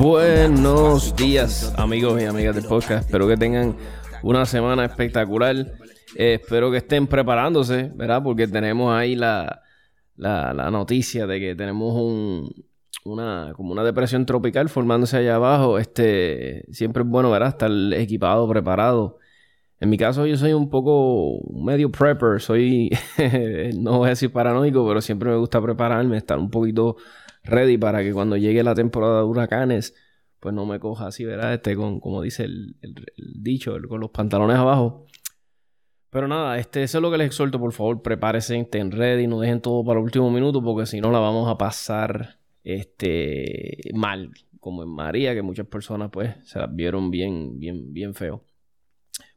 Buenos días, amigos y amigas del podcast. Espero que tengan una semana espectacular. Eh, espero que estén preparándose, ¿verdad? Porque tenemos ahí la, la, la noticia de que tenemos un, una, como una depresión tropical formándose allá abajo. Este, siempre es bueno, ¿verdad? Estar equipado, preparado. En mi caso, yo soy un poco medio prepper. Soy, no voy a decir paranoico, pero siempre me gusta prepararme, estar un poquito ready para que cuando llegue la temporada de huracanes, pues no me coja así, ¿verdad? Este, con, como dice el, dicho, con los pantalones abajo. Pero nada, este, eso es lo que les exhorto, por favor, prepárense, estén ready, no dejen todo para el último minuto, porque si no la vamos a pasar este, mal, como en María, que muchas personas pues se las vieron bien, bien, bien feo.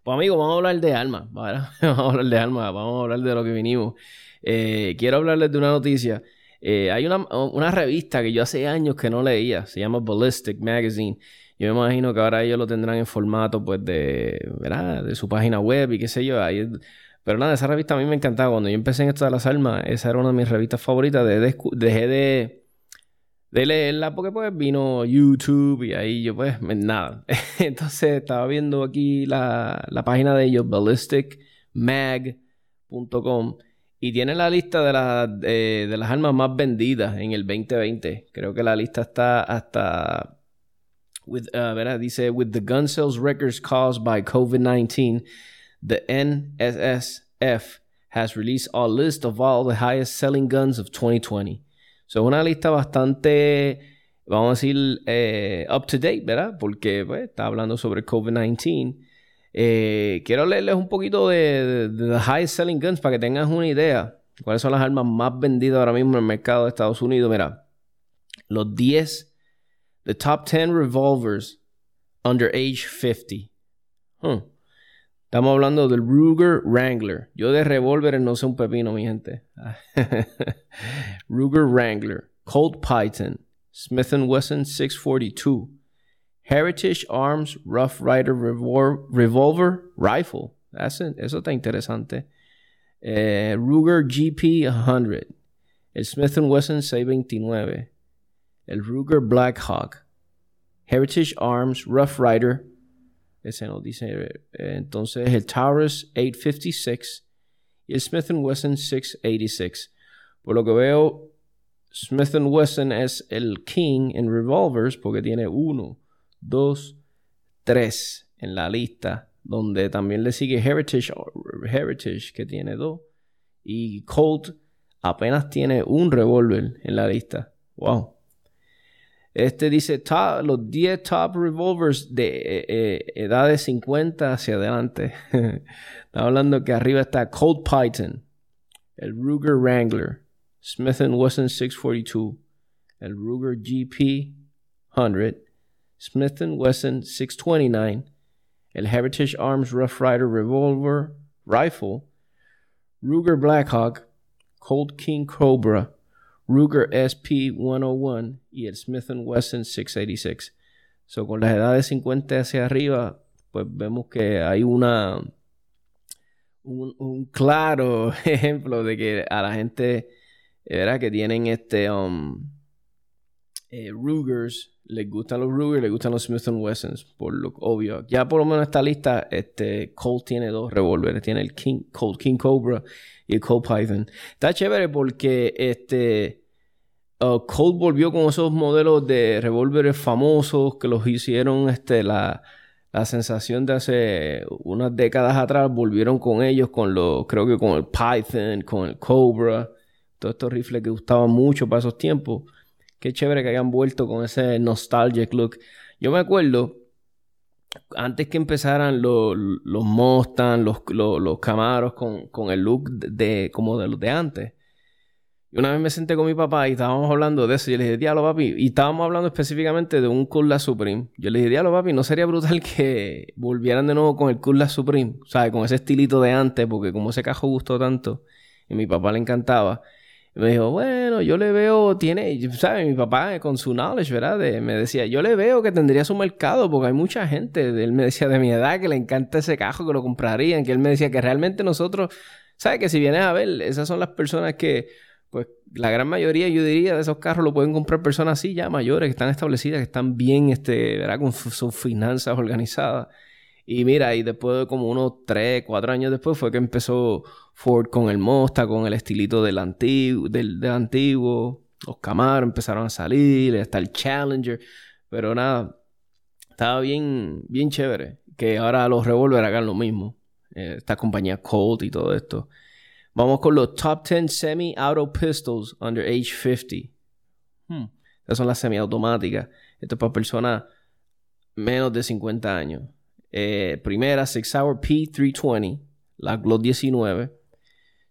Pues amigos, vamos a hablar de alma, vamos a hablar de alma, vamos a hablar de lo que vinimos. Eh, quiero hablarles de una noticia. Eh, hay una, una, revista que yo hace años que no leía, se llama Ballistic Magazine. Yo me imagino que ahora ellos lo tendrán en formato pues de, ¿verdad? de su página web y qué sé yo. Ahí, pero nada, esa revista a mí me encantaba. Cuando yo empecé en esto de las almas, esa era una de mis revistas favoritas. dejé de de leerla porque pues vino YouTube y ahí yo pues nada. Entonces estaba viendo aquí la, página de ellos, ballisticmag.com y tiene la lista de, de, las armas más vendidas en el 2020. Creo que la lista está hasta... With, uh, dice, with the gun sales records caused by COVID-19, the NSSF has released a list of all the highest selling guns of 2020. So, una lista bastante, vamos a decir, eh, up to date, ¿verdad? Porque pues, está hablando sobre COVID-19. Eh, quiero leerles un poquito de, de, The Highest Selling Guns para que tengas una idea. ¿Cuáles son las armas más vendidas ahora mismo en el mercado de Estados Unidos? Mira, los 10, the top 10 revolvers under age 50. Estamos hablando del Ruger Wrangler. Yo de revólveres no sé un pepino, mi gente. Ruger Wrangler, Colt Python, Smith Wesson 642, Heritage Arms Rough Rider Revolver Rifle. Eso está interesante. Eh, Ruger GP 100, el Smith Wesson 629, el Ruger Blackhawk, Heritage Arms Rough Rider ese nos dice. Eh, entonces el Taurus 856 y el Smith Wesson 686. Por lo que veo, Smith Wesson es el king en revolvers porque tiene 1, 2, 3 en la lista. Donde también le sigue Heritage, Heritage que tiene 2. Y Colt apenas tiene un revólver en la lista. Wow. Este dice los 10 top revolvers de edad de 50 hacia adelante. está hablando que arriba está Colt Python, el Ruger Wrangler, Smith Wesson 642, el Ruger GP 100, Smith Wesson 629, el Heritage Arms Rough Rider Revolver Rifle, Ruger Blackhawk, Colt King Cobra, Ruger SP101 y el Smith Wesson 686. So, con las edades 50 hacia arriba, pues vemos que hay una un, claro ejemplo de que a la gente ¿verdad? que tienen este um, eh, Rugers les gustan los Rugers, les gustan los Smith Wessons, por lo obvio. Ya por lo menos esta lista, este Colt tiene dos revólveres, tiene el King, Colt King Cobra y el Colt Python. Está chévere porque este uh, Colt volvió con esos modelos de revólveres famosos que los hicieron este la, la sensación de hace unas décadas atrás, volvieron con ellos con los creo que con el Python, con el Cobra, todos estos rifles que gustaban mucho para esos tiempos. Qué chévere que hayan vuelto con ese nostalgic look. Yo me acuerdo, antes que empezaran los, los Mustang, los, los, Camaros con, el look de, como de los de antes. Y una vez me senté con mi papá y estábamos hablando de eso. Y yo le dije, diablo, papi. Y estábamos hablando específicamente de un Cutlass Supreme. Yo le dije, diablo, papi, ¿no sería brutal que volvieran de nuevo con el Cutlass Supreme? Sea, con ese estilito de antes, porque como ese cajo gustó tanto y mi papá le encantaba me dijo, bueno, yo le veo, tiene, ¿sabes? Mi papá con su knowledge, ¿verdad? me decía, yo le veo que tendría su mercado porque hay mucha gente, él me decía de mi edad que le encanta ese cajo, que lo comprarían, que él me decía que realmente nosotros, ¿sabes? Que si vienes a ver, esas son las personas que pues la gran mayoría, yo diría, de esos carros lo pueden comprar personas así ya mayores, que están establecidas, que están bien, este, ¿verdad? Con sus finanzas organizadas. Y mira, y después de como unos 3, 4 años después fue que empezó Ford con el Mosta, con el estilito del antiguo, del, del antiguo. Los Camaro empezaron a salir, hasta el Challenger. Pero nada, estaba bien, bien chévere. Que ahora los Revolver hagan lo mismo. Eh, esta compañía Colt y todo esto. Vamos con los top 10 semi-auto pistols under age 50. Hmm. Estas son las semiautomáticas. Esto es para personas menos de 50 años. Eh, primera, Six Hour P320, la Glock 19.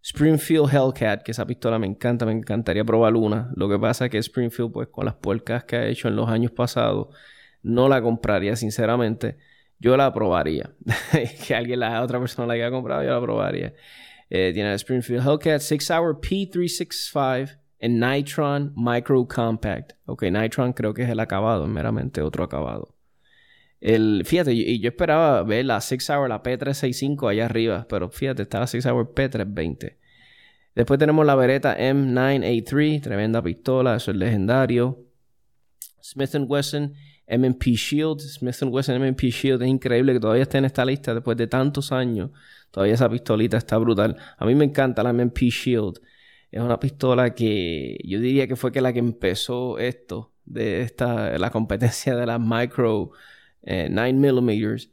Springfield Hellcat, que esa pistola me encanta, me encantaría probar una. Lo que pasa es que Springfield, pues con las puercas que ha hecho en los años pasados, no la compraría, sinceramente. Yo la probaría. que alguien, la otra persona la haya comprado, yo la probaría. Eh, tiene el Springfield Hellcat 6 Hour P365 en Nitron Micro Compact. Ok, Nitron creo que es el acabado, meramente otro acabado. El, fíjate, y yo, esperaba ver la 6 Hour, la P365 allá arriba, pero fíjate, está la 6 Hour P320. Después tenemos la Beretta M9A3, tremenda pistola, eso es legendario. Smith Wesson M&P Shield, Smith Wesson M&P Shield, es increíble que todavía esté en esta lista después de tantos años. Todavía esa pistolita está brutal. A mí me encanta la MP Shield. Es una pistola que yo diría que fue que la que empezó esto, de esta, la competencia de las micro 9mm. Eh,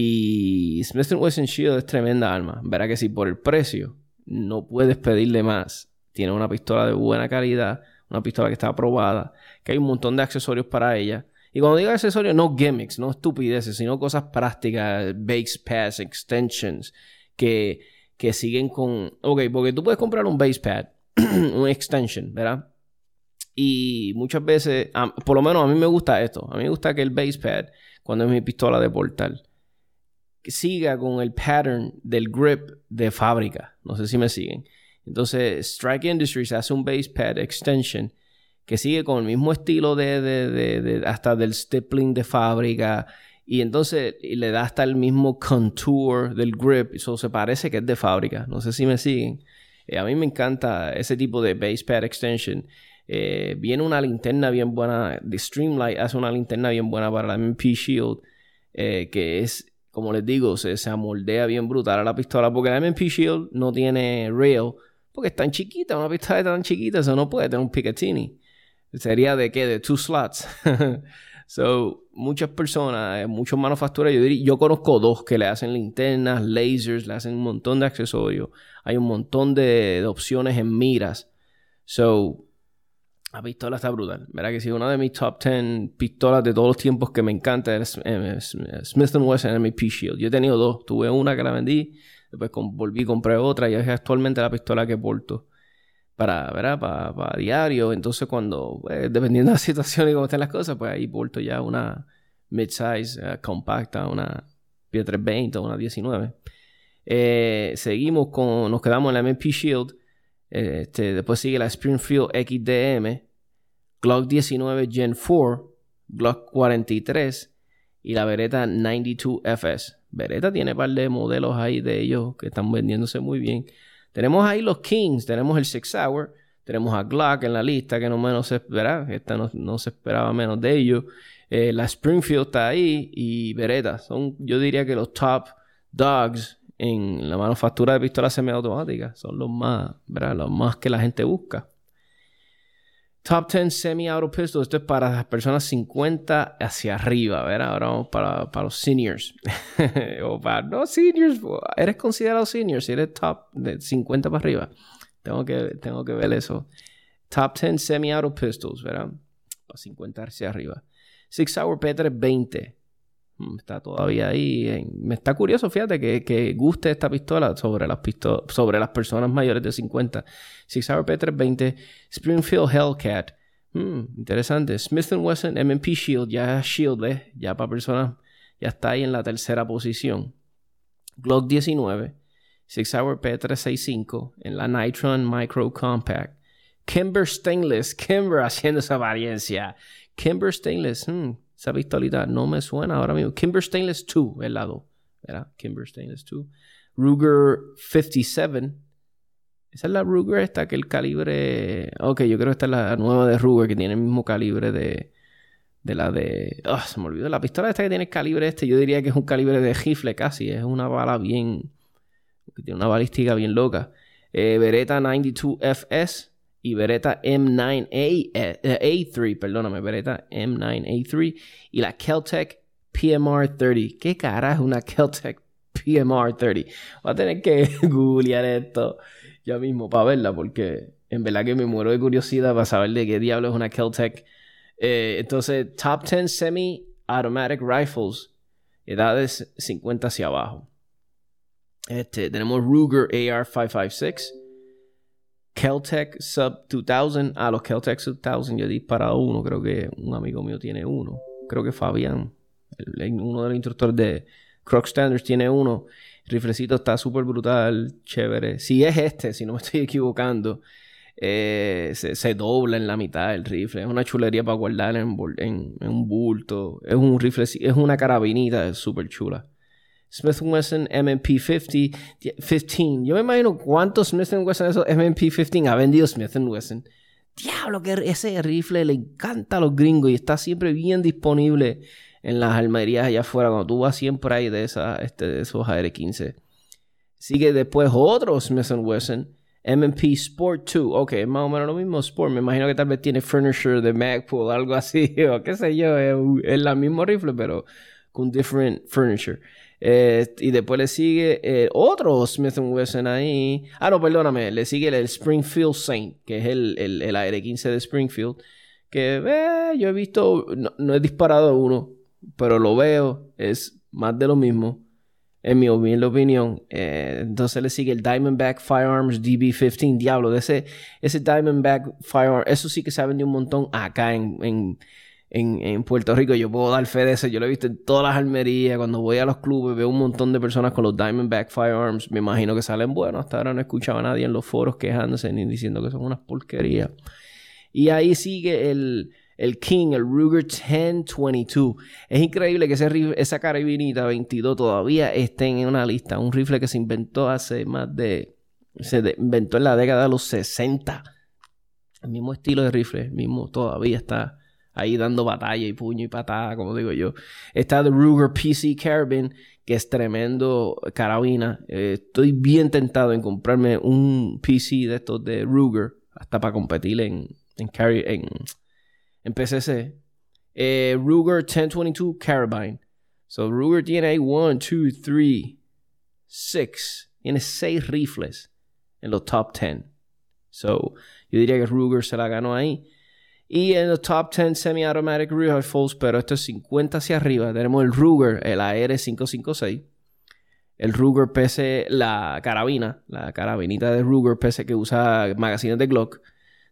y Smith Wesson Shield es tremenda arma. Verá que si por el precio no puedes pedirle más. Tiene una pistola de buena calidad, una pistola que está aprobada, que hay un montón de accesorios para ella. Y cuando digo accesorios, no gimmicks, no estupideces, sino cosas prácticas, base pads, extensions, que, que siguen con... Ok, porque tú puedes comprar un base pad, un extension, ¿verdad? Y muchas veces, por lo menos a mí me gusta esto. A mí me gusta que el base pad, cuando es mi pistola de portal, siga con el pattern del grip de fábrica. No sé si me siguen. Entonces, Strike Industries hace un base pad extension que sigue con el mismo estilo de, hasta del stippling de fábrica y entonces le da hasta el mismo contour del grip. Eso se parece que es de fábrica. No sé si me siguen. Eh, a mí me encanta ese tipo de base pad extension. Eh, viene una linterna bien buena. The Streamlight hace una linterna bien buena para la MP Shield. Eh, que es, como les digo, se, se amoldea bien brutal a la pistola. Porque la MP Shield no tiene rail. Porque es tan chiquita. Una pistola tan chiquita. Eso no puede tener un Picatinny. Sería de qué? De two slots. So, muchas personas, eh, muchos manufactureros, yo, yo conozco dos que le hacen linternas, lasers, le hacen un montón de accesorios. Hay un montón de, opciones en miras. So, la pistola está brutal. Verá que sí, una de mis top 10 pistolas de todos los tiempos que me encanta es eh, Smith Wesson MP Shield. Yo he tenido dos. Tuve una que la vendí, después volví y compré otra y es actualmente la pistola que porto para, ¿verdad? Para, diario. Entonces, cuando, pues, dependiendo de la situación y cómo estén las cosas, pues ahí porto ya una mid-size eh, compacta, una P320 una 19. Eh, seguimos con, nos quedamos en la MP Shield. Este, después sigue la Springfield XDM, Glock 19 Gen 4, Glock 43 y la Beretta 92FS. Beretta tiene un par de modelos ahí de ellos que están vendiéndose muy bien. Tenemos ahí los Kings, tenemos el Six Hour, tenemos a Glock en la lista, que no menos se espera, esta no, se esperaba menos de ellos. Eh, la Springfield está ahí y Beretta. Son, yo diría que los top dogs en la manufactura de pistolas semiautomáticas. Son los más, ¿verdad? Los más que la gente busca. Top 10 semi-auto pistols. Esto es para las personas 50 hacia arriba, ¿verdad? Ahora vamos para, para los seniors. o para no seniors. Eres considerado senior si eres top de 50 para arriba. Tengo que, tengo que ver eso. Top 10 semi-auto pistols, ¿verdad? Para 50 hacia arriba. Six Hour P320. Mm, está todavía ahí. Me está curioso, fíjate, que, que guste esta pistola sobre las, sobre las personas mayores de 50. Six Hour P320, Springfield Hellcat. Hmm, interesante. Smith Wesson MP Shield, ya Shield, ¿ves? Ya para personas, ya está ahí en la tercera posición. Glock 19, Six Hour P365, en la Nitron Micro Compact. Kimber Stainless, Kimber haciendo esa apariencia. Kimber Stainless, hmm, esa pistolita no me suena ahora mismo. Kimber Stainless 2, el lado. ¿Verdad? Kimber Stainless 2. Ruger 57. Esa es la Ruger esta, que el calibre... Ok, yo creo que esta es la nueva de Ruger, que tiene el mismo calibre de... De la de... Ah, se me olvidó. La pistola esta que tiene el calibre este, yo diría que es un calibre de rifle casi. Es una bala bien... Tiene una balística bien loca. Eh, Beretta 92FS y Beretta M9A, eh, 3 perdóname, Beretta M9A3 y la Keltec PMR 30. ¿Qué cara es una Keltec PMR 30? Voy a tener que googlear esto ya mismo para verla porque en verdad que me muero de curiosidad para saber de qué diablo es una Keltec. Eh, entonces, Top 10 Semi-Automatic Rifles, edades 50 hacia abajo. Este, tenemos Ruger AR-556. Keltec Sub 2000. Ah, los Keltec Sub 2000 yo he disparado uno. Creo que un amigo mío tiene uno. Creo que Fabián, uno de los instructores de Croc Standards, tiene uno. El riflecito está súper brutal, chévere. Si es este, si no me estoy equivocando, eh, se, dobla en la mitad el rifle. Es una chulería para guardar en, un bulto. Es un rifle, es una carabinita súper chula. Smith Wesson MMP50, 15. Yo me imagino cuántos Smith Wesson esos MMP15 ha vendido Smith Wesson. Diablo, que ese rifle le encanta a los gringos y está siempre bien disponible en las armerías allá afuera. Cuando tú vas siempre ahí de, esa, este, de esos AR-15. Sigue después otro Smith Wesson. MMP Sport 2. Ok, más o menos lo mismo Sport. Me imagino que tal vez tiene furniture de Magpul, algo así, o qué sé yo. Es, es la mismo rifle, pero con different furniture. Eh, y después le sigue eh, otro Smith Wesson ahí. Ah, no, perdóname. Le sigue el, Springfield Saint, que es el, el, el AR-15 de Springfield. Que eh, yo he visto, no, he disparado uno, pero lo veo. Es más de lo mismo, en mi opinión. entonces le sigue el Diamondback Firearms DB15. Diablo, de ese, ese Diamondback Firearms, eso sí que se ha vendido un montón acá en, Puerto Rico. Yo puedo dar fe de. Yo lo he visto en todas las almerías. Cuando voy a los clubes veo un montón de personas con los Diamondback Firearms. Me imagino que salen buenos. Hasta ahora no he escuchado a nadie en los foros quejándose ni diciendo que son unas porquerías. Y ahí sigue el, el King, el Ruger 1022. Es increíble que ese esa carabinita 22 todavía esté en una lista. Un rifle que se inventó hace más de... Se inventó en la década de los 60. El mismo estilo de rifle, el mismo todavía está ahí dando batalla y puño y patada, como digo yo. Está The Ruger PC Carabin, que es tremendo carabina. Eh, estoy bien tentado en comprarme un PC de estos de Ruger, hasta para competir en, en, en, PCC. Eh, Ruger 1022 Carabine. So Ruger tiene ahí 1, 2, 3, 6. Tiene 6 rifles en los top 10. So yo diría que Ruger se la ganó ahí. Y en los top 10 semi-automatic rifles, pero esto es 50 hacia arriba, tenemos el Ruger, el AR-556. El Ruger PC, la carabina, la carabinita de Ruger PC que usa magazines de Glock.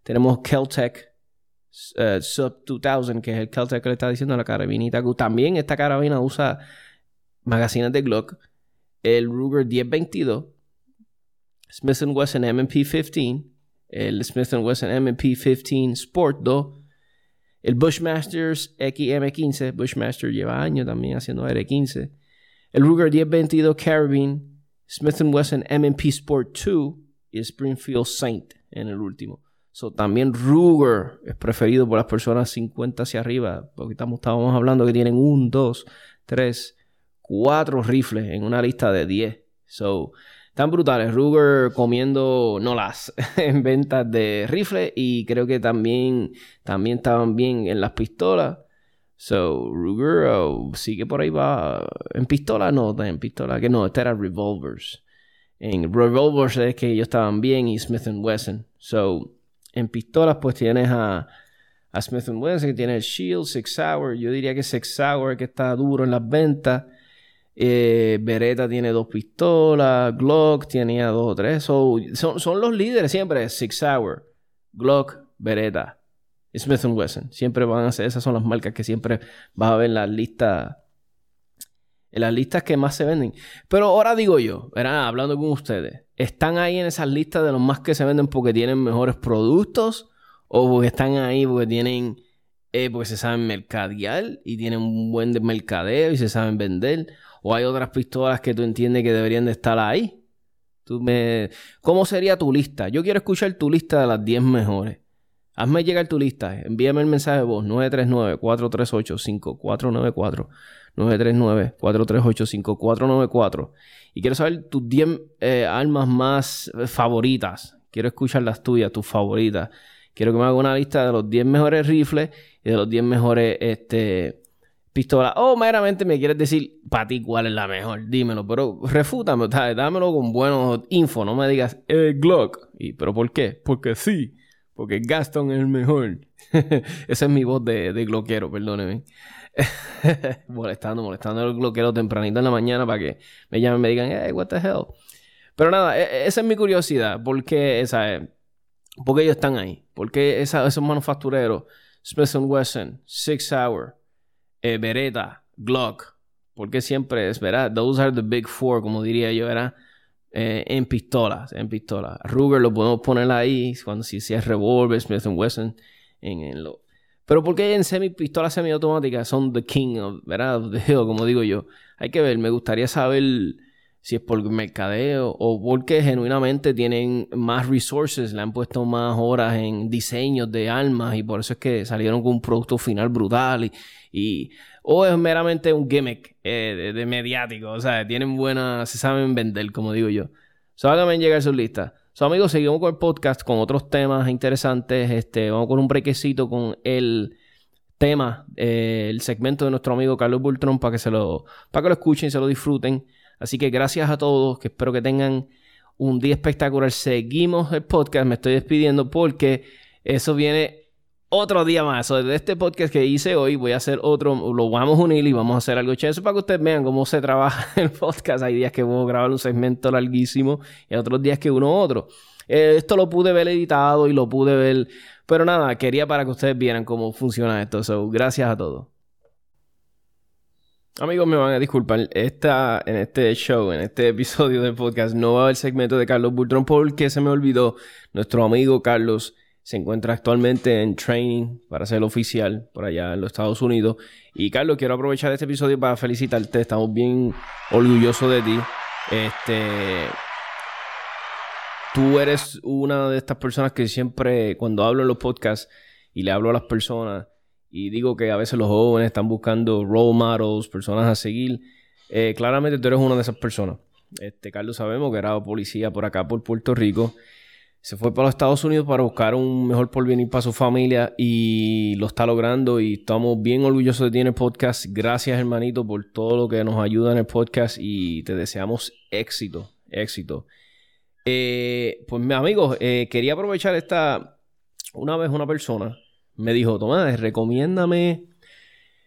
Tenemos Keltec eh, Sub 2000, que es el Keltec que le está diciendo la carabinita. También esta carabina usa magazines de Glock. El Ruger 1022. Smith Wesson MP15 el Smith Wesson MP15 Sport 2, el Bushmasters XM15, Bushmaster lleva años también haciendo R15, el Ruger 1022 Carabine, Smith Wesson MP Sport 2 y el Springfield Saint en el último. So, también Ruger es preferido por las personas 50 hacia arriba, porque estamos, estábamos hablando que tienen un, dos, tres, cuatro rifles en una lista de 10. So, están brutales. Ruger comiendo no las en ventas de rifle y creo que también, también estaban bien en las pistolas. So, Ruger oh, sigue por ahí va. En pistola no, en pistola que no, este era revolvers. En revolvers es que ellos estaban bien y Smith Wesson. So, en pistolas pues tienes a, a Smith Wesson que tiene el Shield, Six Hour. Yo diría que Six Hour que está duro en las ventas. Eh, Beretta tiene dos pistolas. Glock tenía dos o tres. son, los líderes siempre. Six Hour, Glock, Beretta, Smith Wesson. Siempre van a ser, esas son las marcas que siempre vas a ver en las listas. En las listas que más se venden. Pero ahora digo yo, hablando con ustedes, ¿están ahí en esas listas de los más que se venden porque tienen mejores productos? ¿O porque están ahí porque tienen eh, porque se saben mercadear y tienen un buen mercadeo y se saben vender. O hay otras pistolas que tú entiendes que deberían de estar ahí. Tú me... ¿Cómo sería tu lista? Yo quiero escuchar tu lista de las 10 mejores. Hazme llegar tu lista. Envíame el mensaje de voz 939-438-5494. 939-438-5494. Y quiero saber tus 10 eh, armas más favoritas. Quiero escuchar las tuyas, tus favoritas. Quiero que me haga una lista de los 10 mejores rifles y de los 10 mejores este, pistolas. O meramente me quieres decir para ti cuál es la mejor. Dímelo, pero refútame, dámelo con buenos info. No me digas, eh, Glock. Y, ¿Pero por qué? Porque sí. Porque Gaston es el mejor. Esa es mi voz de, de gloquero, perdóneme. molestando, molestando al gloquero tempranito en la mañana para que me llamen y me digan, hey, what the hell. Pero nada, e, e, esa es mi curiosidad. ¿Por qué, esa, ¿por ellos están ahí? ¿Por qué esos manufactureros, Smith Wesson, Six Hour, eh, Beretta, Glock? ¿Por qué siempre es, verdad? Those are the big four, como diría yo, ¿verdad? Eh, en pistolas, en pistolas. Ruger lo podemos poner ahí, cuando si, si es revólver, Smith Wesson, en, en lo, pero porque en semi pistolas semiautomáticas son the king of, ¿verdad? the hill, como digo yo. Hay que ver, me gustaría saber si es por mercadeo o porque genuinamente tienen más resources, le han puesto más horas en diseños de armas y por eso es que salieron con un producto final brutal y, o es meramente un gimmick eh, de, mediático, o sea, tienen buenas, se saben vender, como digo yo. So, háganme llegar sus listas. So, amigos, seguimos con el podcast con otros temas interesantes. Este, vamos con un brequecito con el tema, eh, el segmento de nuestro amigo Carlos Bultrón para que se lo, para que lo escuchen y se lo disfruten. Así que gracias a todos, que espero que tengan un día espectacular. Seguimos el podcast, me estoy despidiendo porque eso viene otro día más. de este podcast que hice hoy, voy a hacer otro, lo vamos a unir y vamos a hacer algo chévere para que ustedes vean cómo se trabaja el podcast. Hay días que a grabar un segmento larguísimo y otros días que uno otro. Eh, esto lo pude ver editado y lo pude ver, pero nada, quería para que ustedes vieran cómo funciona esto. So, gracias a todos. Amigos, me van a disculpar. Esta, en este show, en este episodio del podcast, no va a haber segmento de Carlos Bultrón porque se me olvidó nuestro amigo Carlos se encuentra actualmente en training para ser oficial por allá en los Estados Unidos. Y Carlos, quiero aprovechar este episodio para felicitarte. Estamos bien orgullosos de ti. Este. Tú eres una de estas personas que siempre, cuando hablo en los podcasts y le hablo a las personas, y digo que a veces los jóvenes están buscando role models, personas a seguir, eh, claramente tú eres una de esas personas. Este, Carlos, sabemos que era policía por acá, por Puerto Rico se fue para los Estados Unidos para buscar un mejor porvenir para su familia y lo está logrando y estamos bien orgullosos de ti en el podcast. Gracias hermanito por todo lo que nos ayuda en el podcast y te deseamos éxito, éxito. Eh, pues mis amigos, eh, quería aprovechar esta, una vez una persona me dijo, Tomás, recomiéndame,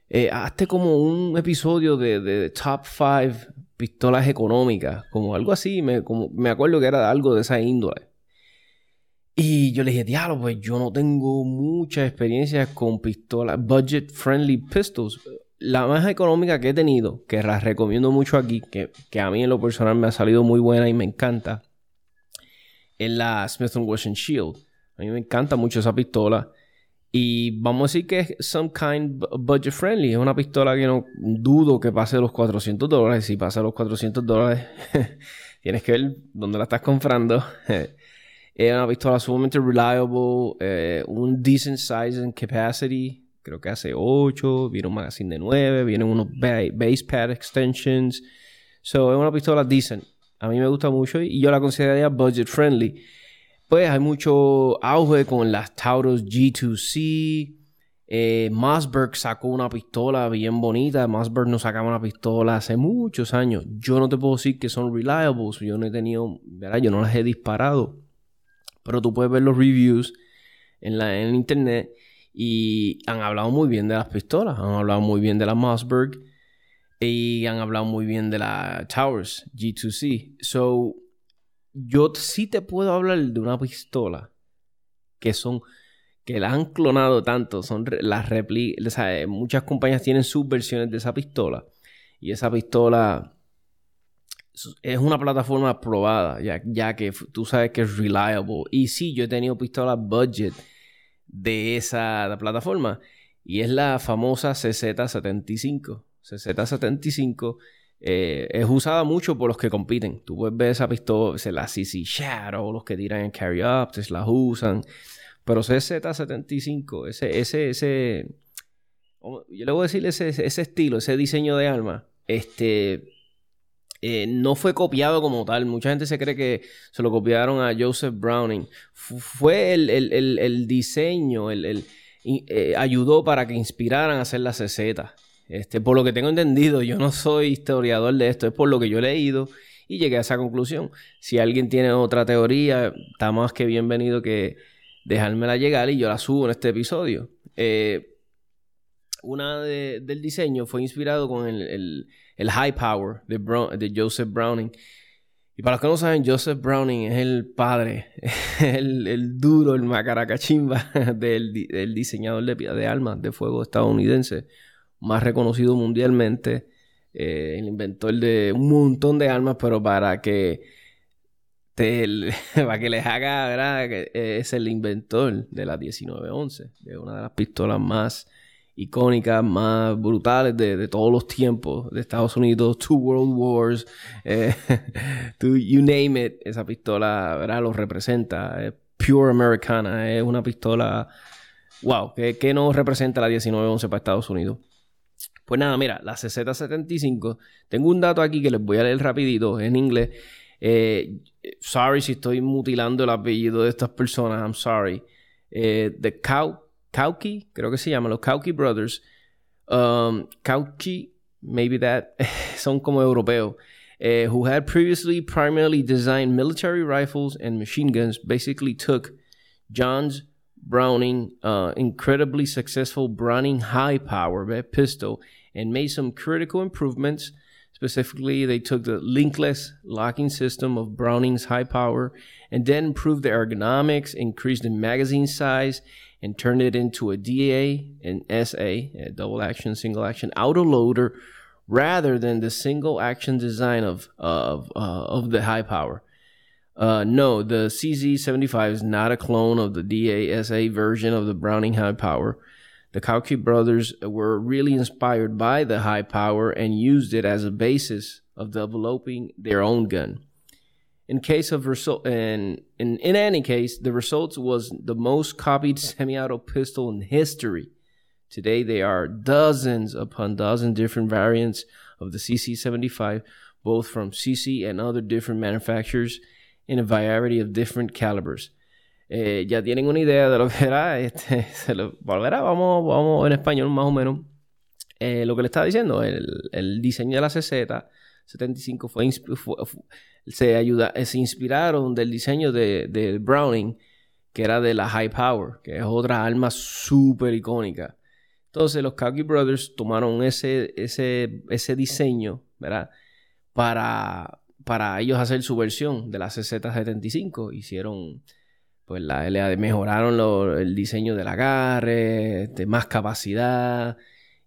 eh, hazte como un episodio de, de top 5 pistolas económicas, como algo así, me, como, me acuerdo que era algo de esa índole. Y yo le dije, diablo, pues yo no tengo mucha experiencia con pistolas, budget friendly pistols. La más económica que he tenido, que la recomiendo mucho aquí, que, que a mí en lo personal me ha salido muy buena y me encanta, es la Smith Wesson Shield. A mí me encanta mucho esa pistola. Y vamos a decir que es some kind budget friendly. Es una pistola que no dudo que pase los 400 dólares. Si pasa los 400 dólares, tienes que ver dónde la estás comprando. Es una pistola sumamente reliable, eh, un decent size and capacity. Creo que hace 8, viene un magazine de 9, vienen unos base pad extensions. So, es una pistola decent. A mí me gusta mucho y yo la consideraría budget friendly. Pues hay mucho auge con las Taurus G2C. Eh, sacó una pistola bien bonita. Mossberg no sacaba una pistola hace muchos años. Yo no te puedo decir que son reliables. Yo no he tenido, ¿verdad? Yo no las he disparado. Pero tú puedes ver los reviews en, la, en internet y han hablado muy bien de las pistolas, han hablado muy bien de la Mossberg y han hablado muy bien de la Towers G2C. So, yo sí te puedo hablar de una pistola que son que la han clonado tanto, son las réplicas, muchas compañías tienen sus versiones de esa pistola y esa pistola es una plataforma probada, ya, ya que tú sabes que es reliable. Y sí, yo he tenido pistolas budget de esa plataforma. Y es la famosa CZ75. CZ75 eh, es usada mucho por los que compiten. Tú puedes ver esa pistola, la CC Shadow, los que tiran en carry up, las usan. Pero CZ75, ese, ese, ese, yo le voy a decir ese, ese estilo, ese diseño de arma, este, eh, no fue copiado como tal. Mucha gente se cree que se lo copiaron a Joseph Browning. fue el, diseño, el, eh, ayudó para que inspiraran a hacer la CZ. Este, por lo que tengo entendido, yo no soy historiador de esto, es por lo que yo he leído y llegué a esa conclusión. Si alguien tiene otra teoría, está más que bienvenido que dejármela llegar y yo la subo en este episodio. Eh, una del diseño fue inspirado con el, High Power de, de, Joseph Browning. Y para los que no saben, Joseph Browning es el padre, el, duro, el macaracachimba del, del diseñador de, de armas de fuego estadounidense más reconocido mundialmente, eh, el inventor de un montón de armas, pero para que para que les haga, ¿verdad? es el inventor de la 1911, de una de las pistolas más icónicas, más brutales de, todos los tiempos de Estados Unidos, Two World Wars, eh, you name it, esa pistola, ¿verdad? Lo representa, es pure americana, es una pistola, wow, que, que nos representa la 1911 para Estados Unidos. Pues nada, mira, la CZ75, tengo un dato aquí que les voy a leer rapidito en inglés. Eh, sorry si estoy mutilando el apellido de estas personas, I'm sorry. Eh, the Kauki, creo que se llama, los Kauki Brothers. Um, maybe that, son como europeos. Eh, who had previously primarily designed military rifles and machine guns, basically took John's Browning, uh, incredibly successful Browning high power pistol and made some critical improvements. Specifically, they took the linkless locking system of Browning's high power and then improved the ergonomics, increased the magazine size, and turned it into a DA and SA, a double action, single action autoloader, rather than the single action design of of uh, of the high power. Uh, no, the CZ75 is not a clone of the DASA version of the Browning High Power. The Kauki brothers were really inspired by the high power and used it as a basis of developing their own gun. In case of result, in, in in any case, the results was the most copied semi-auto pistol in history. Today, there are dozens upon dozens different variants of the CC75, both from CC and other different manufacturers in a variety of different calibers. Eh, ya tienen una idea de lo que era, este, se lo vamos, vamos en español más o menos. Eh, lo que le estaba diciendo, el, el diseño de la CZ 75 fue, se ayuda, se inspiraron del diseño de, de, Browning, que era de la High Power, que es otra arma súper icónica. Entonces los Kaki Brothers tomaron ese, ese, ese diseño, ¿verdad? Para, para ellos hacer su versión de la CZ75. Hicieron pues la LA mejoraron el diseño del agarre, de más capacidad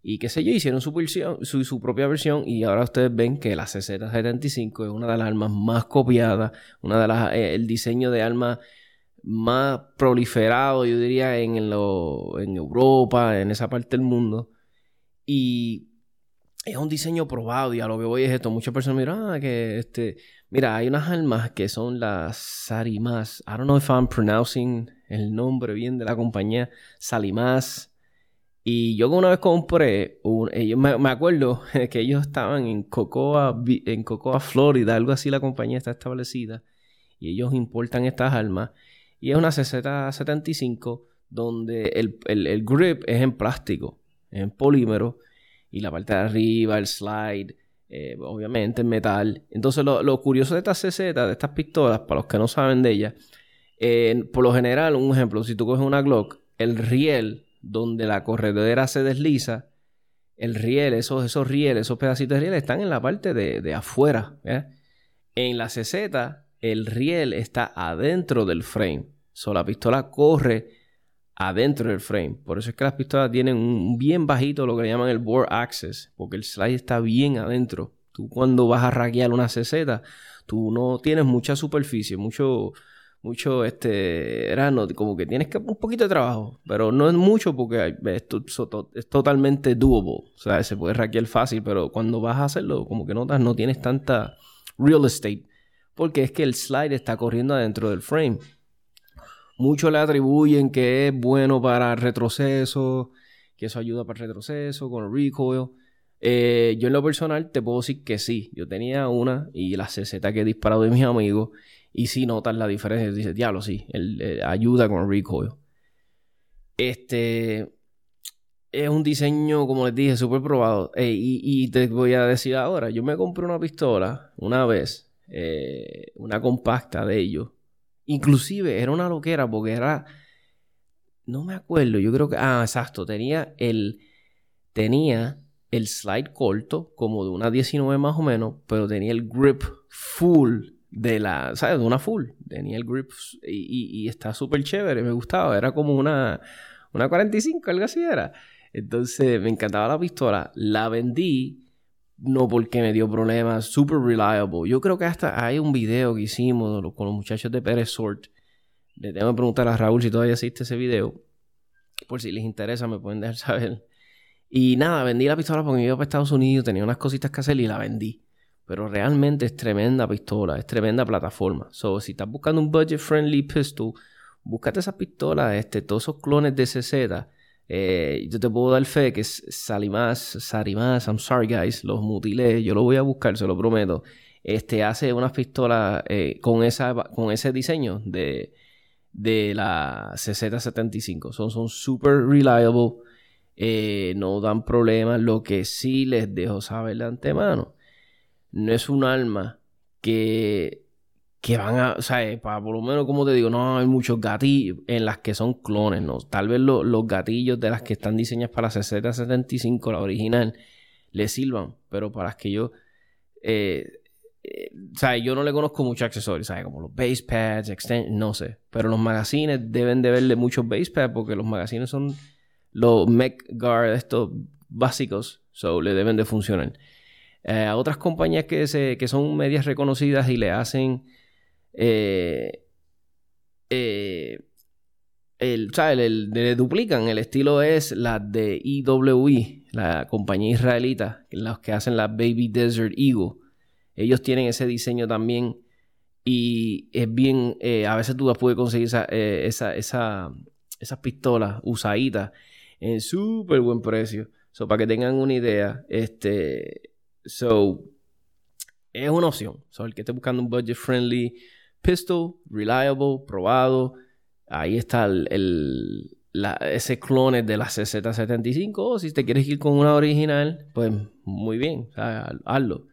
y qué sé yo, hicieron su, versión, su, propia versión y ahora ustedes ven que la CZ75 es una de las armas más copiadas, una de las eh, el diseño de armas más proliferado, yo diría, en, en Europa, en esa parte del mundo. Y es un diseño probado y a lo que voy es esto. Muchas personas miran, ah, que este, Mira, hay unas almas que son las Sarimas. I don't know if I'm pronouncing el nombre bien de la compañía. Salimas. Y yo una vez compré, me, acuerdo que ellos estaban en Cocoa, en Cocoa, Florida, algo así la compañía está establecida. Y ellos importan estas almas. Y es una CZ75 donde el, el grip es en plástico, en polímero. Y la parte de arriba, el slide, eh, obviamente en metal. Entonces, lo, curioso de estas CZ, de estas pistolas, para los que no saben de ellas, eh, por lo general, un ejemplo, si tú coges una Glock, el riel donde la corredera se desliza, el riel, esos, esos rieles, esos pedacitos de riel están en la parte de, afuera. En la CZ, el riel está adentro del frame. So, la pistola corre adentro del frame. Por eso es que las pistolas tienen un bien bajito lo que llaman el bore access, porque el slide está bien adentro. Tú cuando vas a raquear una CZ, tú no tienes mucha superficie, mucho, mucho, este, era no, como que tienes que un poquito de trabajo, pero no es mucho porque esto, es totalmente doable, o sea, se puede hackear fácil, pero cuando vas a hacerlo, como que notas, no tienes tanta real estate, porque es que el slide está corriendo adentro del frame. Muchos le atribuyen que es bueno para retroceso, que eso ayuda para retroceso, con el recoil. Eh, yo en lo personal te puedo decir que sí. Yo tenía una y la CZ que he disparado de mis amigos y sí notas la diferencia. Dices, diablo, sí, él, ayuda con el recoil. Este es un diseño, como les dije, súper probado. y, te voy a decir ahora, yo me compré una pistola una vez, eh, una compacta de ellos. Inclusive era una loquera porque era, no me acuerdo, yo creo que, ah, exacto, tenía el, tenía el slide corto, como de una 19 más o menos, pero tenía el grip full de la, ¿sabes? De una full. Tenía el grip y, y, está súper chévere, me gustaba. Era como una, una 45, algo así era. Entonces me encantaba la pistola. La vendí, no porque me dio problemas, super reliable. Yo creo que hasta hay un video que hicimos con los muchachos de Pérez Sort. Le tengo que preguntar a Raúl si todavía existe ese video. Por si les interesa, me pueden dejar saber. Y nada, vendí la pistola porque iba para Estados Unidos, tenía unas cositas que hacer y la vendí. Pero realmente es tremenda pistola, es tremenda plataforma. So, si estás buscando un budget friendly pistol, búscate esas pistolas, este, todos esos clones de CZ. Eh, yo te puedo dar fe que Salimas, Sarimas, I'm sorry guys, los mutilé, yo lo voy a buscar, se lo prometo. Este hace unas pistolas eh, con, esa, con ese diseño de, de la CZ75. Son, son super reliable eh, no dan problemas. Lo que sí les dejo saber de antemano, no es un arma que, que van a, o sea, eh, para, por lo menos como te digo, no hay muchos gatillos en las que son clones, ¿no? Tal vez los gatillos de las que están diseñadas para la CZ75, la original, les sirvan, pero para las que yo... Eh, sea, yo no le conozco muchos accesorios, ¿sabes? Como los base pads, extension, no sé. Pero los magazines deben de verle muchos base pads porque los magazines son los mech guard estos básicos, so le deben de funcionar. Eh, a otras compañías que, se, que son medias reconocidas y le hacen eh, eh, el, le duplican. El estilo es la de EWE, la compañía israelita, los que hacen la Baby Desert Eagle. Ellos tienen ese diseño también y es bien, a veces tú puedes conseguir esa, esa, esa, esas pistolas usaditas en súper buen precio. So, para que tengan una idea, este, so, es una opción. So, el que esté buscando un budget friendly pistol, reliable, probado, ahí está el, ese clone de la CZ75. O si te quieres ir con una original, pues muy bien, hazlo.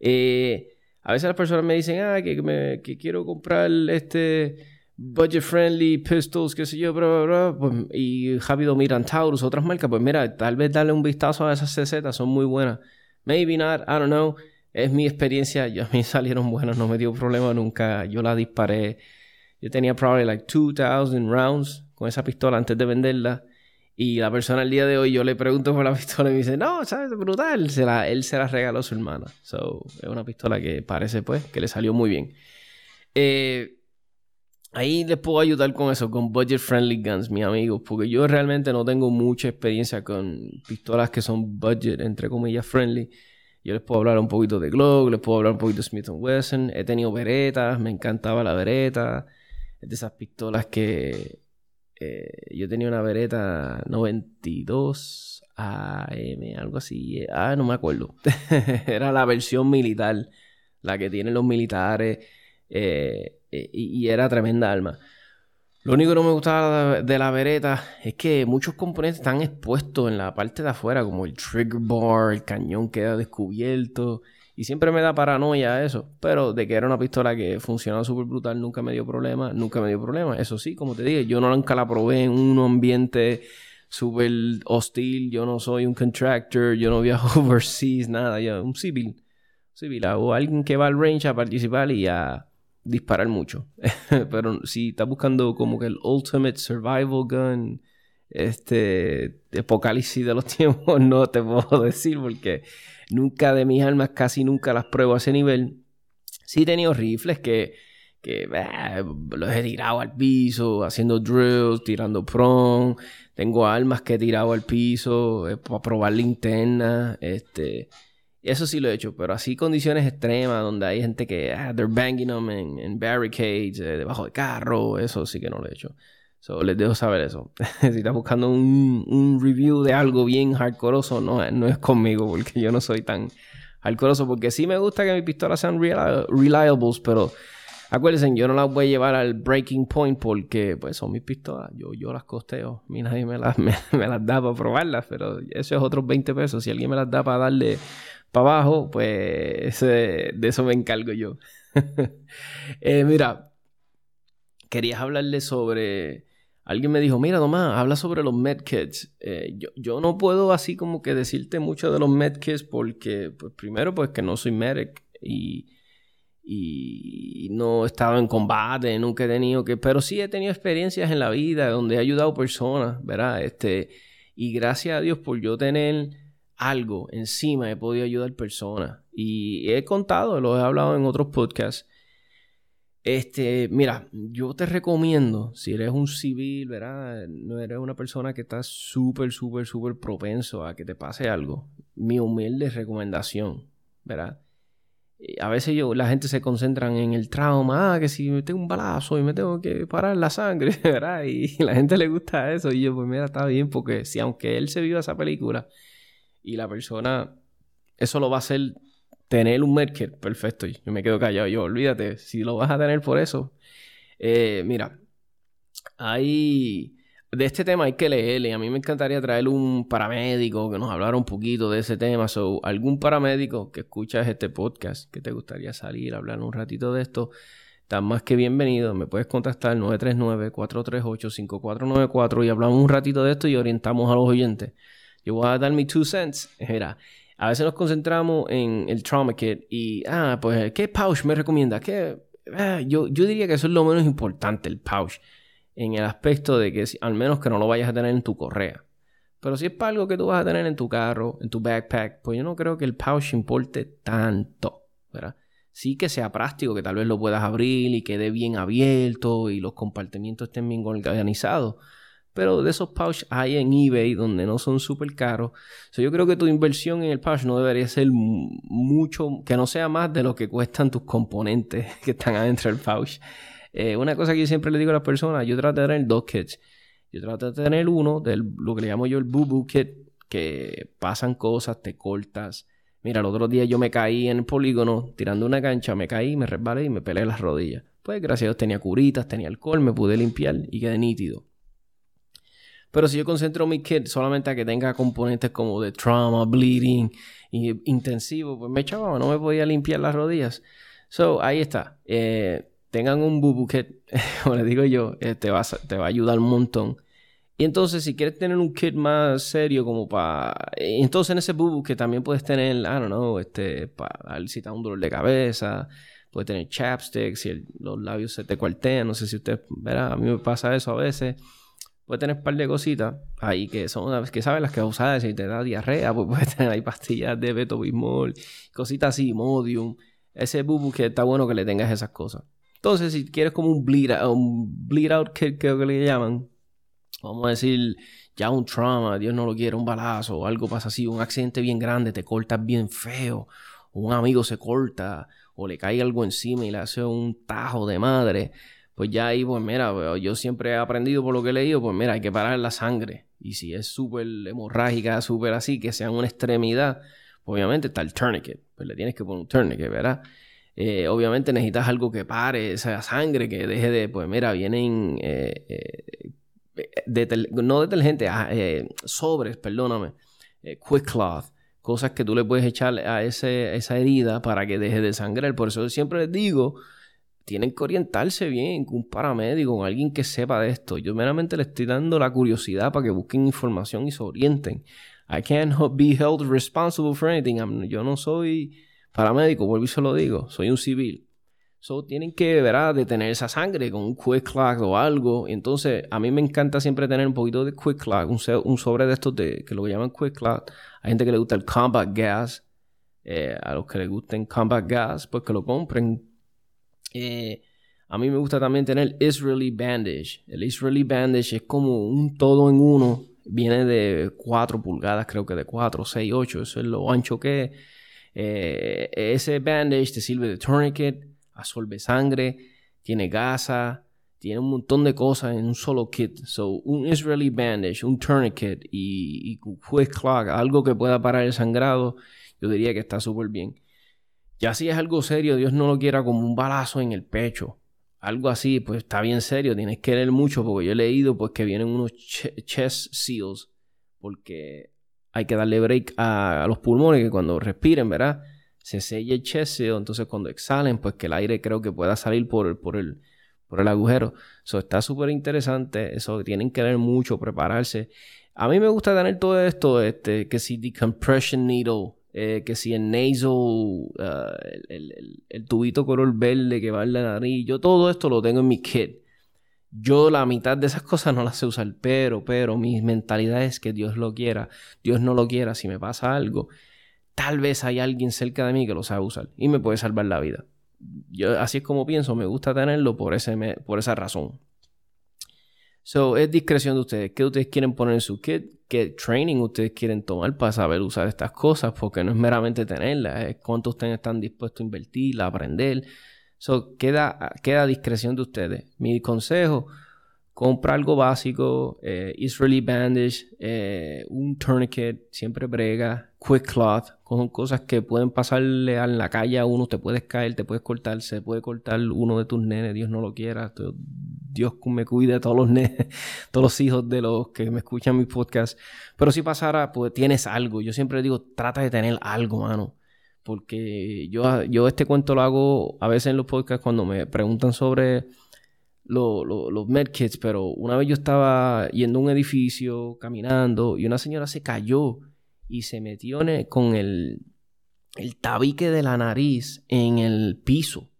Eh, a veces las personas me dicen, ah, que, que quiero comprar este budget friendly pistols, qué sé yo, bla, bla, pues, y rápido miran Taurus, otras marcas, pues mira, tal vez darle un vistazo a esas CZ, son muy buenas. Maybe not, I don't know. Es mi experiencia, a mí salieron buenas, no me dio problema nunca. Yo la disparé. Yo tenía probably like 2000 rounds con esa pistola antes de venderla. Y la persona al día de hoy, yo le pregunto por la pistola y me dice, no, ¿sabes? Brutal. Se la, él se la regaló a su hermana. So, es una pistola que parece, pues, que le salió muy bien. Eh, ahí les puedo ayudar con eso, con budget friendly guns, mis amigos, porque yo realmente no tengo mucha experiencia con pistolas que son budget, entre comillas, friendly. Yo les puedo hablar un poquito de Glock, les puedo hablar un poquito de Smith Wesson. He tenido veretas, me encantaba la vereta. Es de esas pistolas que eh, yo tenía una vereta 92 AM, algo así. Ah, no me acuerdo. Era la versión militar, la que tienen los militares. Eh, eh, y, era tremenda arma. Lo único que no me gustaba de la vereta es que muchos componentes están expuestos en la parte de afuera, como el trigger bar, el cañón queda descubierto. Y siempre me da paranoia eso. Pero de que era una pistola que funcionaba súper brutal, nunca me dio problema. Nunca me dio problema. Eso sí, como te dije, yo nunca la probé en un ambiente súper hostil. Yo no soy un contractor. Yo no viajo overseas, nada. Yo, un civil. Civil. O alguien que va al range a participar y a disparar mucho. Pero si estás buscando como que el ultimate survival gun, este apocalipsis de los tiempos, no te puedo decir porque nunca de mis armas, casi nunca las pruebo a ese nivel. Sí he tenido rifles que, que los he tirado al piso, haciendo drills, tirando prong. Tengo armas que he tirado al piso eh, para probar linterna. Este, eso sí lo he hecho, pero así condiciones extremas donde hay gente que ah, they're banging them en, barricades, eh, debajo de carro, eso sí que no lo he hecho. So, les dejo saber eso. si estás buscando un, review de algo bien hardcoreoso, no, no es conmigo, porque yo no soy tan hardcoreoso. Porque sí me gusta que mis pistolas sean reliables, pero acuérdense, yo no las voy a llevar al breaking point porque pues son mis pistolas. Yo, yo las costeo. A mí nadie me las, me, las da para probarlas, pero eso es otros 20 pesos. Si alguien me las da para darle para abajo, pues de eso me encargo yo. Eh, mira, querías hablarle sobre alguien me dijo, mira nomás, habla sobre los medkits. Eh, yo, yo, no puedo así como que decirte mucho de los medkits porque, pues primero, pues que no soy medic y, y no he estado en combate, nunca he tenido que, pero sí he tenido experiencias en la vida donde he ayudado personas, ¿verdad? Este, y gracias a Dios por yo tener algo encima he podido ayudar personas. Y he contado, lo he hablado en otros podcasts, este, mira, yo te recomiendo, si eres un civil, ¿verdad? No eres una persona que está súper, súper, súper propenso a que te pase algo. Mi humilde recomendación, ¿verdad? A veces yo, la gente se concentra en el trauma, ah, que si me tengo un balazo y me tengo que parar la sangre, ¿verdad? Y la gente le gusta eso. Y yo, pues mira, está bien, porque si aunque él se viva esa película y la persona, eso lo va a hacer tener un medkit, perfecto. Yo me quedo callado. Yo, olvídate, si lo vas a tener por eso. Eh, mira, hay. De este tema hay que leerle. A mí me encantaría traer un paramédico que nos hablara un poquito de ese tema. So, algún paramédico que escuchas este podcast, que te gustaría salir a hablar un ratito de esto, estás más que bienvenido. Me puedes contactar 939-438-5494 y hablamos un ratito de esto y orientamos a los oyentes. Yo voy a dar mi two cents. Mira, a veces nos concentramos en el trauma kit y, ah, pues, ¿qué pouch me recomienda? ¿Qué? Ah, yo, yo diría que eso es lo menos importante, el pouch, en el aspecto de que al menos que no lo vayas a tener en tu correa. Pero si es para algo que tú vas a tener en tu carro, en tu backpack, pues yo no creo que el pouch importe tanto, ¿verdad? Sí que sea práctico, que tal vez lo puedas abrir y quede bien abierto y los compartimientos estén bien organizados pero de esos pouch hay en eBay donde no son súper caros. yo creo que tu inversión en el pouch no debería ser mucho, que no sea más de lo que cuestan tus componentes que están adentro del pouch. Eh, una cosa que yo siempre le digo a las personas, yo trato de tener dos kits. Yo trato de tener uno, de lo que le llamo yo el boo boo kit, que pasan cosas, te cortas. Mira, el otro día yo me caí en el polígono tirando una cancha, me caí, me resbalé y me pelé las rodillas. Pues gracias a Dios tenía curitas, tenía alcohol, me pude limpiar y quedé nítido. Pero si yo concentro mi kit solamente a que tenga componentes como de trauma, bleeding, y intensivo, pues me echaba, no me podía limpiar las rodillas. So, ahí está. Eh, tengan un bubu kit, como les digo yo, eh, te, va a, te va a ayudar un montón. Y entonces, si quieres tener un kit más serio, como para. Entonces, en ese bubu que también puedes tener, I don't know, este, para si te un dolor de cabeza, puedes tener chapstick, si los labios se te cuartean, no sé si usted verá, a mí me pasa eso a veces puede tener un par de cositas ahí que son que sabes las que usas si te da diarrea, pues puedes tener ahí pastillas de Beto Bismol, cositas así, Modium, ese bubu que está bueno que le tengas esas cosas. Entonces, si quieres como un bleed, un bleed out kit, creo que le llaman, vamos a decir, ya un trauma, Dios no lo quiere, un balazo algo pasa así, un accidente bien grande, te cortas bien feo, un amigo se corta o le cae algo encima y le hace un tajo de madre pues ya ahí, pues mira, pues, yo siempre he aprendido por lo que he leído, pues mira, hay que parar la sangre. Y si es súper hemorrágica, súper así, que sea una extremidad, pues obviamente está el tourniquet. Pues le tienes que poner un tourniquet, ¿verdad? Eh, obviamente necesitas algo que pare esa sangre, que deje de, pues mira, vienen, eh, eh, no detergente, ah, sobres, perdóname, quick cloth, cosas que tú le puedes echar a ese, esa herida para que deje de sangrar. Por eso siempre les digo tienen que orientarse bien con un paramédico, con alguien que sepa de esto. Yo meramente le estoy dando la curiosidad para que busquen información y se orienten. I can't be held responsible for anything. yo no soy paramédico, vuelvo y se lo digo, soy un civil. So, tienen que, ¿verdad?, detener esa sangre con un quick clot o algo. Entonces, a mí me encanta siempre tener un poquito de quick clot, un, sobre de estos de, que lo llaman quick clot. Hay gente que le gusta el combat gas. Eh, a los que les gusten combat gas, pues que lo compren eh, A mí me gusta también tener Israeli Bandage. El Israeli Bandage es como un todo en uno. Viene de 4 pulgadas, creo que de 4, 6, 8. Eso es lo ancho que es. Eh, ese bandage te sirve de tourniquet, absorbe sangre, tiene gasa, tiene un montón de cosas en un solo kit. So, un Israeli bandage, un tourniquet y, y quick clog, algo que pueda parar el sangrado, yo diría que está súper bien. Ya si es algo serio, Dios no lo quiera como un balazo en el pecho. Algo así, pues está bien serio, tienes que leer mucho porque yo he leído pues que vienen unos chest seals porque hay que darle break a, los pulmones que cuando respiren, ¿verdad? Se sella el chest seal, entonces cuando exhalen, pues que el aire creo que pueda salir por, por el, por el agujero. Eso está súper interesante, eso tienen que leer mucho, prepararse. A mí me gusta tener todo esto, este, que si decompression needle, eh, que si el nasal, uh, el, tubito color verde que va en la nariz, yo todo esto lo tengo en mi kit. Yo la mitad de esas cosas no las sé usar, pero, pero mi mentalidad es que Dios lo quiera, Dios no lo quiera, si me pasa algo, tal vez hay alguien cerca de mí que lo sabe usar y me puede salvar la vida. Yo así es como pienso, me gusta tenerlo por, ese, por esa razón. So, es discreción de ustedes. ¿Qué ustedes quieren poner en su kit? ¿Qué training ustedes quieren tomar para saber usar estas cosas? Porque no es meramente tenerlas, es cuánto ustedes están dispuestos a invertir, a aprender. So, queda, queda discreción de ustedes. Mi consejo, compra algo básico, eh, Israeli bandage, eh, un tourniquet, siempre brega, quick cloth, con cosas que pueden pasarle a la calle a uno, te puedes caer, te puedes cortar, se puede cortar uno de tus nenes, Dios no lo quiera, Dios me cuide a todos los nenes, todos los hijos de los que me escuchan mi podcast, pero si pasara, pues tienes algo, yo siempre digo, trata de tener algo, mano, porque yo, yo este cuento lo hago a veces en los podcasts cuando me preguntan sobre los medkits, pero una vez yo estaba yendo a un edificio, caminando, y una señora se cayó y se metió con el, el tabique de la nariz en el piso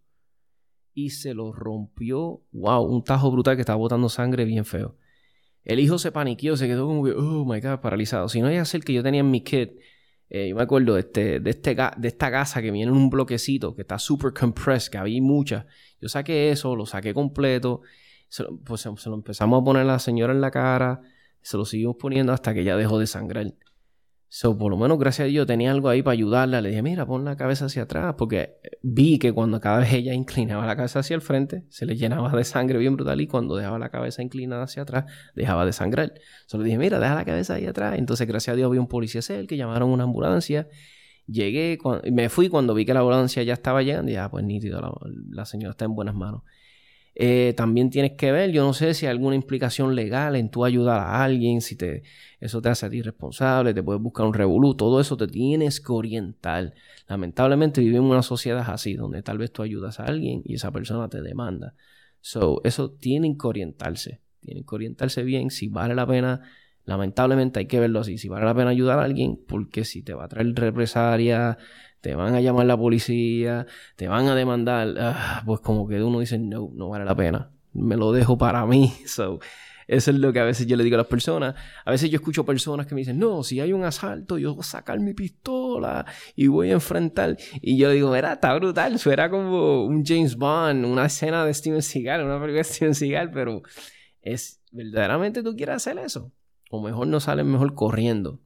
y se lo rompió. Wow, un tajo brutal que estaba botando sangre bien feo. El hijo se paniqueó, se quedó como que, oh my god, paralizado. Si no es el que yo tenía en mi kit, eh, yo me acuerdo de, este, de, este, de esta gasa que viene en un bloquecito que está super compressed, que había mucha. Yo saqué eso, lo saqué completo, pues se lo empezamos a poner a la señora en la cara, se lo seguimos poniendo hasta que ya dejó de sangrar. So, por lo menos, gracias a Dios, tenía algo ahí para ayudarla. Le dije, mira, pon la cabeza hacia atrás. Porque vi que cuando cada vez ella inclinaba la cabeza hacia el frente, se le llenaba de sangre bien brutal. Y cuando dejaba la cabeza inclinada hacia atrás, dejaba de sangrar. Solo dije, mira, deja la cabeza ahí atrás. Entonces, gracias a Dios, había un policía que llamaron una ambulancia. Llegué, me fui cuando vi que la ambulancia ya estaba llegando. Y ya, pues nítido, la señora está en buenas manos. Eh, también tienes que ver, yo no sé si hay alguna implicación legal en tú ayudar a alguien, si te, eso te hace a ti responsable, te puedes buscar un revolú, todo eso te tienes que orientar. Lamentablemente vivimos en una sociedad así, donde tal vez tú ayudas a alguien y esa persona te demanda. So, eso tienen que orientarse, tienen que orientarse bien si vale la pena. Lamentablemente hay que verlo así, si vale la pena ayudar a alguien, porque si te va a traer represalia, te van a llamar la policía, te van a demandar, ah, pues como que uno dice, no, no vale la pena, me lo dejo para mí. So, eso es lo que a veces yo le digo a las personas. A veces yo escucho personas que me dicen, no, si hay un asalto, yo voy a sacar mi pistola y voy a enfrentar. Y yo digo, mira, está brutal. Eso era como un James Bond, una escena de Steven Seagal, una película de Steven Seagal, pero es verdaderamente tú quieres hacer eso. O mejor no sales mejor corriendo.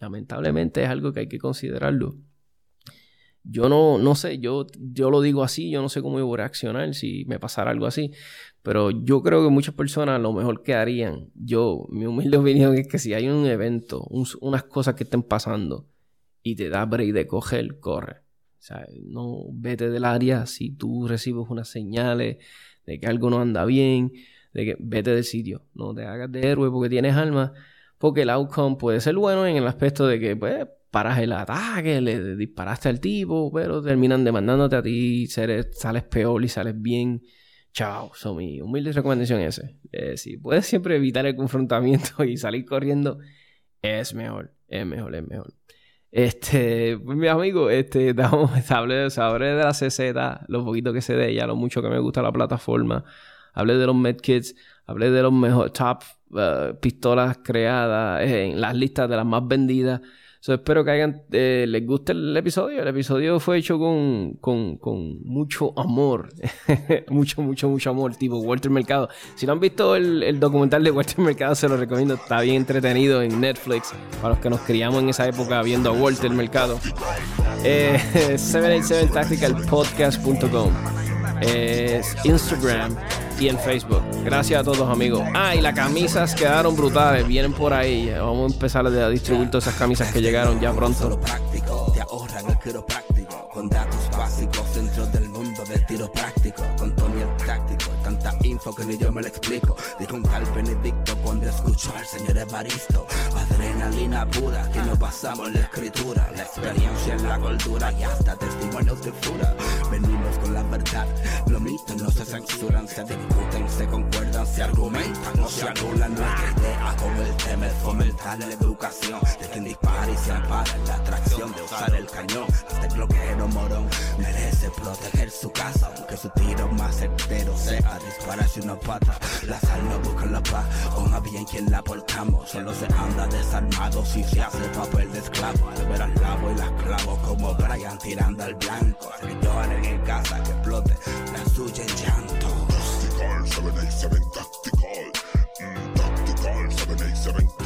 Lamentablemente es algo que hay que considerarlo. Yo no, no sé, yo, yo lo digo así, yo no sé cómo yo voy a reaccionar si me pasara algo así, pero yo creo que muchas personas lo mejor que harían, yo, mi humilde opinión es que si hay un evento, unas cosas que estén pasando y te da break de coger, corre. O sea, no vete del área si tú recibes unas señales de que algo no anda bien, de que vete del sitio, no te hagas de héroe porque tienes alma, porque el outcome puede ser bueno en el aspecto de que, pues, paras el ataque, le disparaste al tipo, pero terminan demandándote a ti, sales peor y sales bien. Chao, son mi humilde recomendación ese. Eh, si puedes siempre evitar el confrontamiento y salir corriendo, es mejor, es mejor, es mejor. Este, pues mi amigo, este, hablé, de la CZ, lo poquito que sé de ella, lo mucho que me gusta la plataforma. Hablé de los medkits, hablé de los mejores top uh, pistolas creadas en las listas de las más vendidas. espero que hayan, eh, les guste el episodio. El episodio fue hecho con, con, con mucho amor. mucho, mucho, mucho amor, tipo Walter Mercado. Si no han visto el, el, documental de Walter Mercado, se lo recomiendo. Está bien entretenido en Netflix. Para los que nos criamos en esa época viendo a Walter Mercado. Eh, 787tacticalpodcast.com es Instagram y en Facebook. Gracias a todos amigos. Ah, y las camisas quedaron brutales, vienen por ahí. Vamos a empezar a distribuir todas esas camisas que llegaron ya pronto. Te ahorran el quiropráctico con datos básicos dentro del tiro práctico. Con Tony el táctico, tanta info que ni yo me lo explico. Dijo un tal Benedicto cuando escuchó al señor Evaristo. Adrenalina pura que no pasamos la escritura, la experiencia en la cultura y hasta testimonios de fura. Venimos con la verdad, los mitos no se censuran, se discuten, se concuerdan, se argumentan, no se anulan. Nuestra idea con el tema es fomentar la educación de quien dispara y se ampara la atracción de usar el cañón. Este bloqueo morón merece proteger su casa, aunque su tiro más certero sea dispararse una pata. La sal no busca la paz, con a bien quien la portamos. Solo se anda desarmado si se hace papel de esclavo. Al ver al lavo y las clavo como Brian tirando al blanco. Lloren en casa que explote la suya en llanto. Tactical, 787 Tactical, mm, Tactical 787